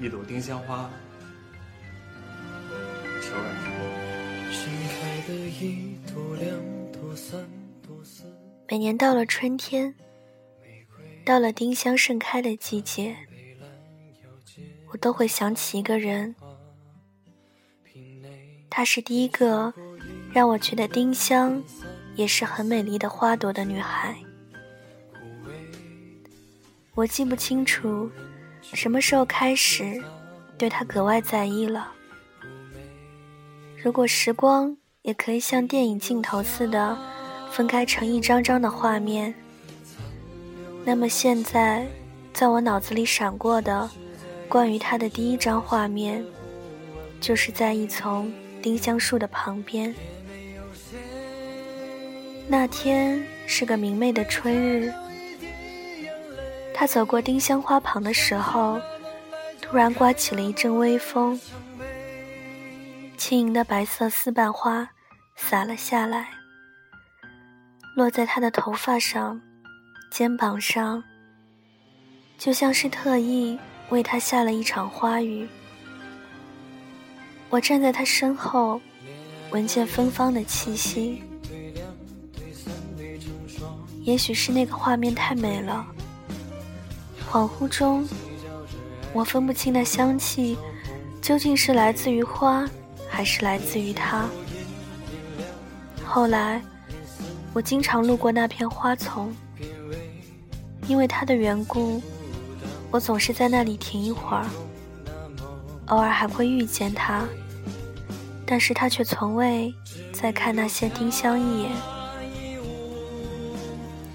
一朵丁香花，手感每年到了春天，到了丁香盛开的季节，我都会想起一个人。她是第一个让我觉得丁香也是很美丽的花朵的女孩。我记不清楚什么时候开始对他格外在意了。如果时光也可以像电影镜头似的分开成一张张的画面，那么现在在我脑子里闪过的关于他的第一张画面，就是在一丛丁香树的旁边。那天是个明媚的春日。他走过丁香花旁的时候，突然刮起了一阵微风，轻盈的白色丝瓣花洒了下来，落在他的头发上、肩膀上，就像是特意为他下了一场花雨。我站在他身后，闻见芬芳的气息，也许是那个画面太美了。恍惚中，我分不清那香气究竟是来自于花，还是来自于他。后来，我经常路过那片花丛，因为他的缘故，我总是在那里停一会儿。偶尔还会遇见他，但是他却从未再看那些丁香一眼。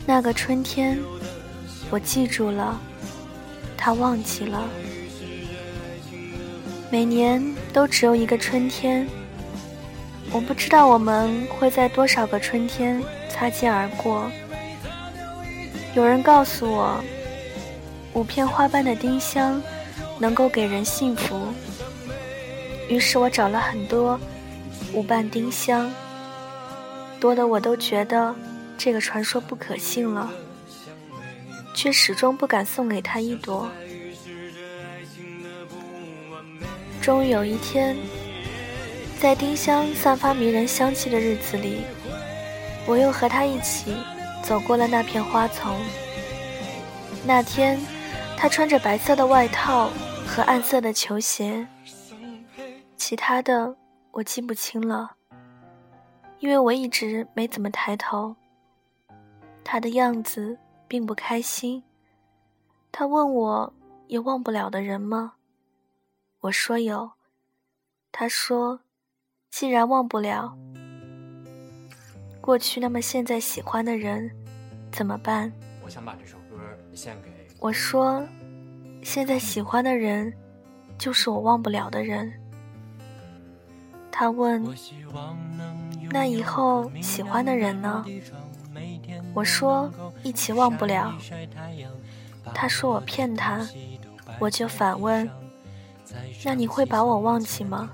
那个春天，我记住了。他忘记了，每年都只有一个春天。我不知道我们会在多少个春天擦肩而过。有人告诉我，五片花瓣的丁香能够给人幸福。于是我找了很多五瓣丁香，多的我都觉得这个传说不可信了。却始终不敢送给他一朵。终于有一天，在丁香散发迷人香气的日子里，我又和他一起走过了那片花丛。那天，他穿着白色的外套和暗色的球鞋，其他的我记不清了，因为我一直没怎么抬头。他的样子。并不开心。他问我：“有忘不了的人吗？”我说有。他说：“既然忘不了，过去那么现在喜欢的人怎么办？”我想把这首歌献给我说：“现在喜欢的人就是我忘不了的人。”他问：“那以后喜欢的人呢？”我说一起忘不了，他说我骗他，我就反问，那你会把我忘记吗？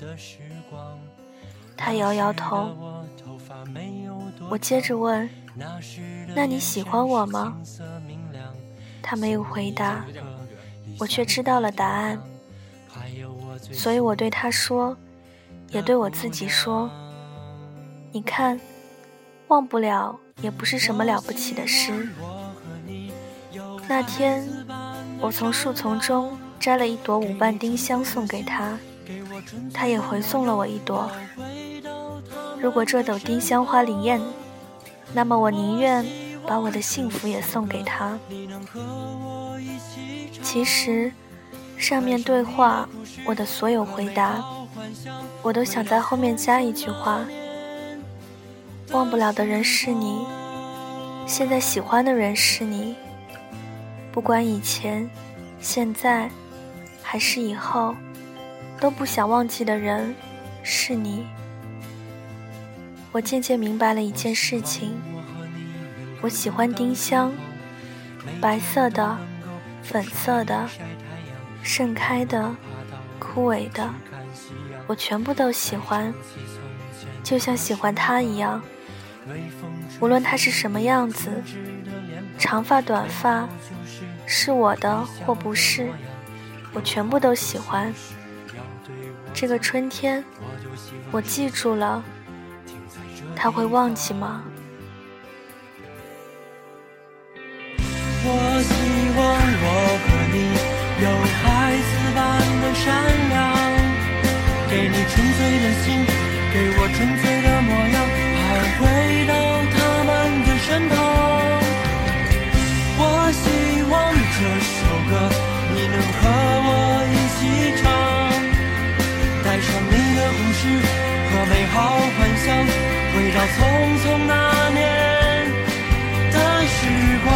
他摇摇头。我接着问，那你喜欢我吗？他没有回答，我却知道了答案，所以我对他说，也对我自己说，你看，忘不了。也不是什么了不起的事。那天，我从树丛中摘了一朵五瓣丁香送给他，他也回送了我一朵。如果这朵丁香花灵验，那么我宁愿把我的幸福也送给他。其实，上面对话我的所有回答，我都想在后面加一句话。忘不了的人是你，现在喜欢的人是你。不管以前、现在，还是以后，都不想忘记的人是你。我渐渐明白了一件事情：我喜欢丁香，白色的、粉色的、盛开的、枯萎的，我全部都喜欢，就像喜欢他一样。无论他是什么样子，长发短发，是我的或不是，我全部都喜欢。这个春天，我记住了，他会忘记吗？我希望我和你有孩子般的善良，给你纯粹的心，给我纯粹的模样，能和我一起唱，带上你的故事和美好幻想，回到匆匆那年的时光。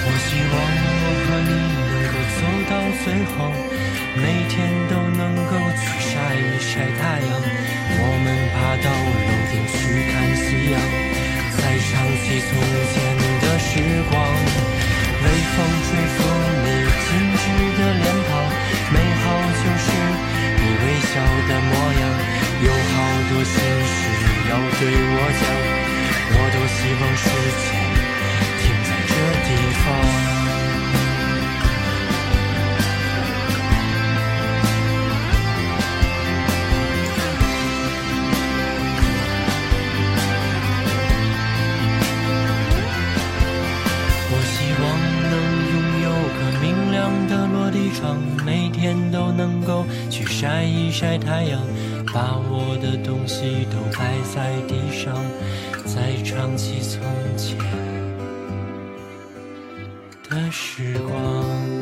我希望我和你能够走到最后，每天都能够去晒一晒太阳。我们爬到楼顶去看夕阳，再想起从前的时光。微风吹拂你精致的脸庞，美好就是你微笑的模样。有好多心事要对我讲，我多希望时间每天都能够去晒一晒太阳，把我的东西都摆在地上，再唱起从前的时光。